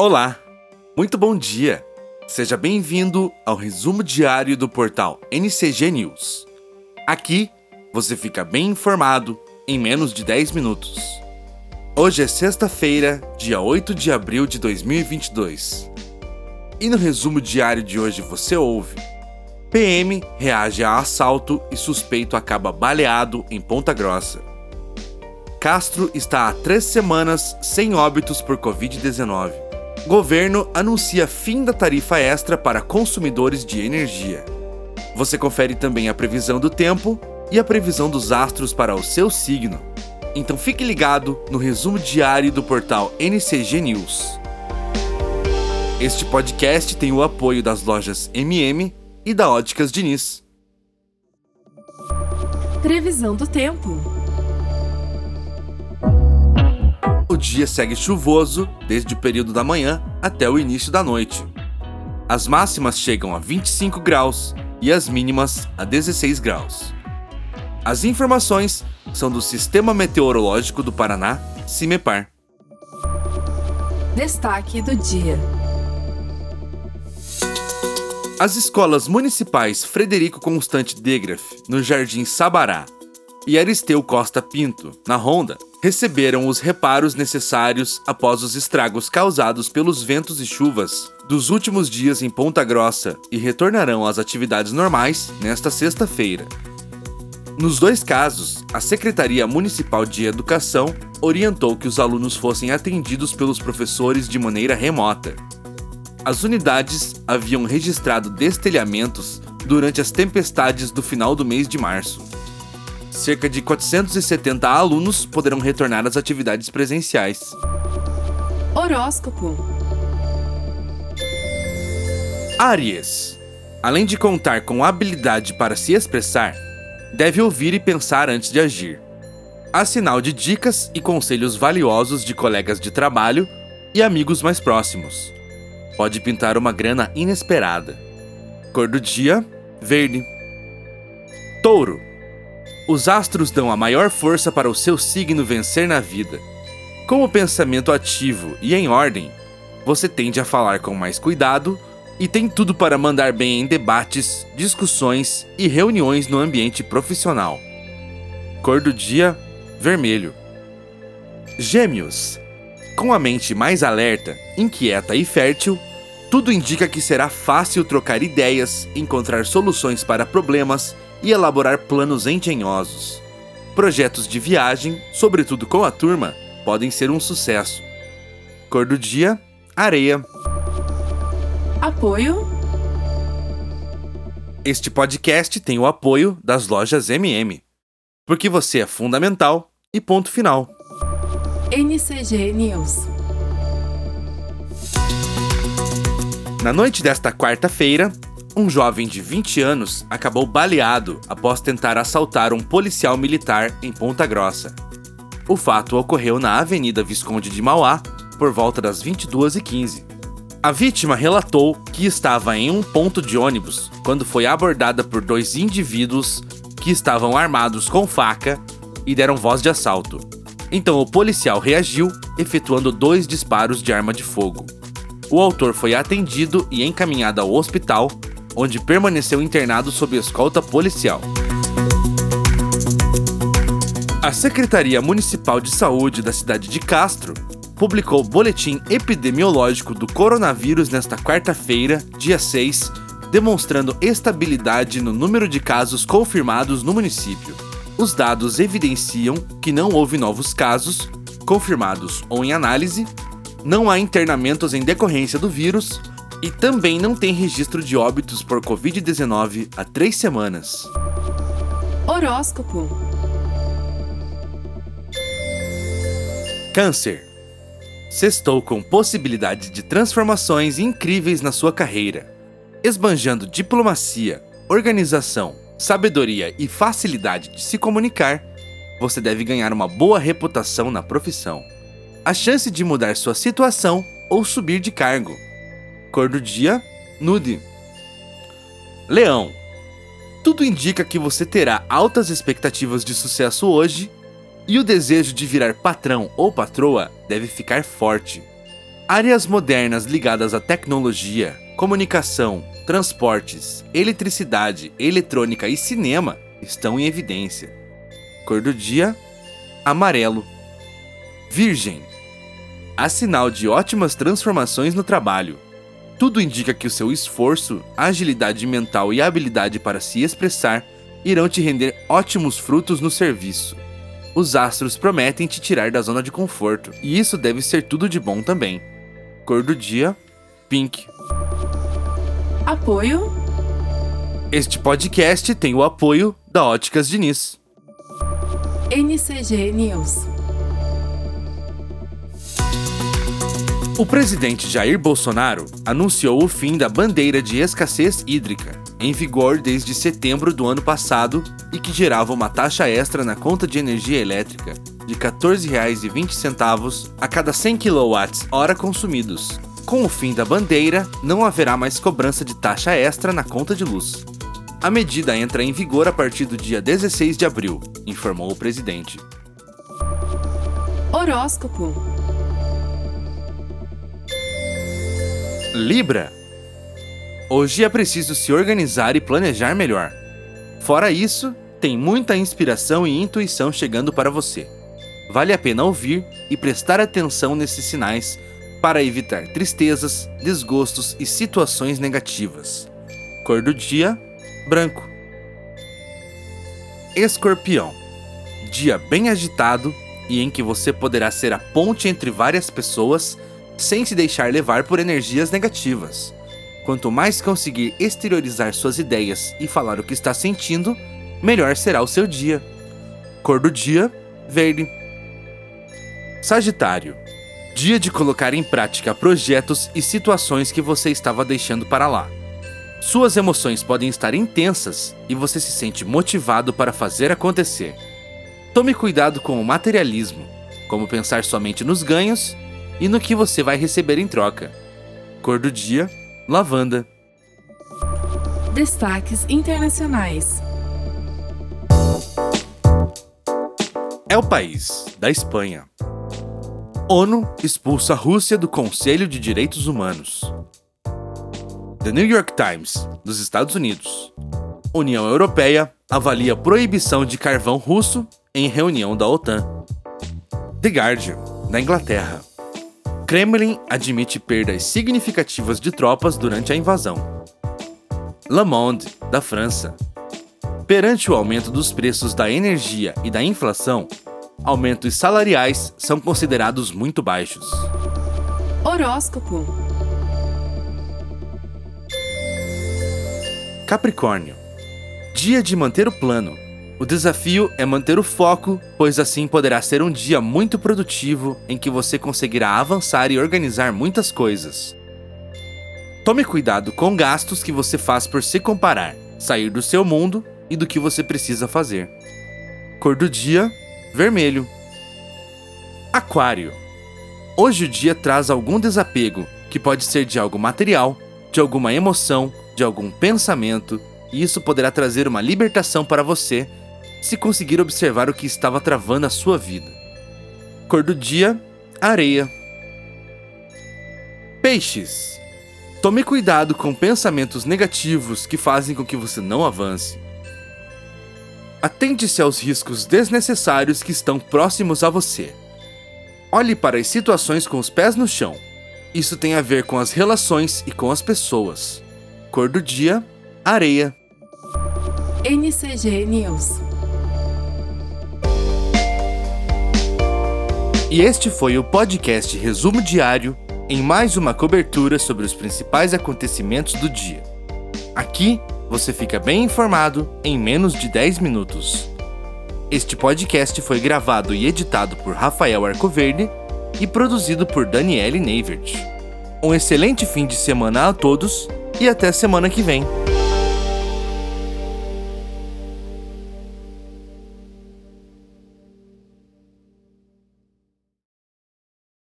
Olá, muito bom dia. Seja bem-vindo ao resumo diário do portal NCG News. Aqui você fica bem informado em menos de 10 minutos. Hoje é sexta-feira, dia 8 de abril de 2022. E no resumo diário de hoje você ouve: PM reage a assalto e suspeito acaba baleado em Ponta Grossa. Castro está há três semanas sem óbitos por Covid-19. Governo anuncia fim da tarifa extra para consumidores de energia. Você confere também a previsão do tempo e a previsão dos astros para o seu signo. Então fique ligado no resumo diário do portal NCG News. Este podcast tem o apoio das lojas MM e da Óticas Diniz. Previsão do tempo. Dia segue chuvoso desde o período da manhã até o início da noite. As máximas chegam a 25 graus e as mínimas a 16 graus. As informações são do Sistema Meteorológico do Paraná, CIMEPAR. Destaque do dia. As escolas municipais Frederico Constante Degraf, no Jardim Sabará, e Aristeu Costa Pinto, na Ronda, receberam os reparos necessários após os estragos causados pelos ventos e chuvas dos últimos dias em Ponta Grossa e retornarão às atividades normais nesta sexta-feira. Nos dois casos, a Secretaria Municipal de Educação orientou que os alunos fossem atendidos pelos professores de maneira remota. As unidades haviam registrado destelhamentos durante as tempestades do final do mês de março. Cerca de 470 alunos poderão retornar às atividades presenciais. Horóscopo. Áries. Além de contar com habilidade para se expressar, deve ouvir e pensar antes de agir. Há sinal de dicas e conselhos valiosos de colegas de trabalho e amigos mais próximos. Pode pintar uma grana inesperada. Cor do dia: verde. Touro. Os astros dão a maior força para o seu signo vencer na vida. Com o pensamento ativo e em ordem, você tende a falar com mais cuidado e tem tudo para mandar bem em debates, discussões e reuniões no ambiente profissional. Cor do dia: vermelho. Gêmeos. Com a mente mais alerta, inquieta e fértil, tudo indica que será fácil trocar ideias, encontrar soluções para problemas e elaborar planos engenhosos. Projetos de viagem, sobretudo com a turma, podem ser um sucesso. Cor do dia: areia. Apoio. Este podcast tem o apoio das lojas MM. Porque você é fundamental e ponto final. NCG News. Na noite desta quarta-feira, um jovem de 20 anos acabou baleado após tentar assaltar um policial militar em Ponta Grossa. O fato ocorreu na Avenida Visconde de Mauá por volta das 22h15. A vítima relatou que estava em um ponto de ônibus quando foi abordada por dois indivíduos que estavam armados com faca e deram voz de assalto. Então o policial reagiu, efetuando dois disparos de arma de fogo. O autor foi atendido e encaminhado ao hospital, onde permaneceu internado sob escolta policial. A Secretaria Municipal de Saúde da cidade de Castro publicou o boletim epidemiológico do coronavírus nesta quarta-feira, dia 6, demonstrando estabilidade no número de casos confirmados no município. Os dados evidenciam que não houve novos casos, confirmados ou em análise, não há internamentos em decorrência do vírus e também não tem registro de óbitos por Covid-19 há três semanas. Horóscopo. Câncer. Sextou com possibilidades de transformações incríveis na sua carreira. Esbanjando diplomacia, organização, sabedoria e facilidade de se comunicar, você deve ganhar uma boa reputação na profissão. A chance de mudar sua situação ou subir de cargo. Cor do dia: nude. Leão. Tudo indica que você terá altas expectativas de sucesso hoje e o desejo de virar patrão ou patroa deve ficar forte. Áreas modernas ligadas à tecnologia, comunicação, transportes, eletricidade, eletrônica e cinema estão em evidência. Cor do dia: amarelo. Virgem. Há sinal de ótimas transformações no trabalho. Tudo indica que o seu esforço, agilidade mental e habilidade para se expressar irão te render ótimos frutos no serviço. Os astros prometem te tirar da zona de conforto, e isso deve ser tudo de bom também. Cor do dia: pink. Apoio. Este podcast tem o apoio da Óticas Diniz. NCG News. O presidente Jair Bolsonaro anunciou o fim da bandeira de escassez hídrica, em vigor desde setembro do ano passado e que gerava uma taxa extra na conta de energia elétrica de R$ 14,20 a cada 100 kWh consumidos. Com o fim da bandeira, não haverá mais cobrança de taxa extra na conta de luz. A medida entra em vigor a partir do dia 16 de abril, informou o presidente. Horóscopo. Libra. Hoje é preciso se organizar e planejar melhor. Fora isso, tem muita inspiração e intuição chegando para você. Vale a pena ouvir e prestar atenção nesses sinais para evitar tristezas, desgostos e situações negativas. Cor do dia: branco. Escorpião. Dia bem agitado e em que você poderá ser a ponte entre várias pessoas sem se deixar levar por energias negativas. Quanto mais conseguir exteriorizar suas ideias e falar o que está sentindo, melhor será o seu dia. Cor do dia: verde. Sagitário. Dia de colocar em prática projetos e situações que você estava deixando para lá. Suas emoções podem estar intensas e você se sente motivado para fazer acontecer. Tome cuidado com o materialismo, como pensar somente nos ganhos e no que você vai receber em troca. Cor do dia: lavanda. Destaques internacionais. É o país da Espanha. ONU expulsa a Rússia do Conselho de Direitos Humanos. The New York Times, dos Estados Unidos. União Europeia avalia proibição de carvão russo em reunião da OTAN. The Guardian, da Inglaterra. Kremlin admite perdas significativas de tropas durante a invasão. Le Monde, da França. Perante o aumento dos preços da energia e da inflação, aumentos salariais são considerados muito baixos. Horóscopo. Capricórnio. Dia de manter o plano o desafio é manter o foco, pois assim poderá ser um dia muito produtivo em que você conseguirá avançar e organizar muitas coisas. Tome cuidado com gastos que você faz por se comparar, sair do seu mundo e do que você precisa fazer. Cor do dia: vermelho. Aquário. Hoje o dia traz algum desapego, que pode ser de algo material, de alguma emoção, de algum pensamento, e isso poderá trazer uma libertação para você se conseguir observar o que estava travando a sua vida. Cor do dia: areia. Peixes. Tome cuidado com pensamentos negativos que fazem com que você não avance. Atente-se aos riscos desnecessários que estão próximos a você. Olhe para as situações com os pés no chão. Isso tem a ver com as relações e com as pessoas. Cor do dia: areia. NCG News. E este foi o podcast Resumo Diário em mais uma cobertura sobre os principais acontecimentos do dia. Aqui você fica bem informado em menos de 10 minutos. Este podcast foi gravado e editado por Rafael Arcoverde e produzido por Daniele Neivert. Um excelente fim de semana a todos e até semana que vem.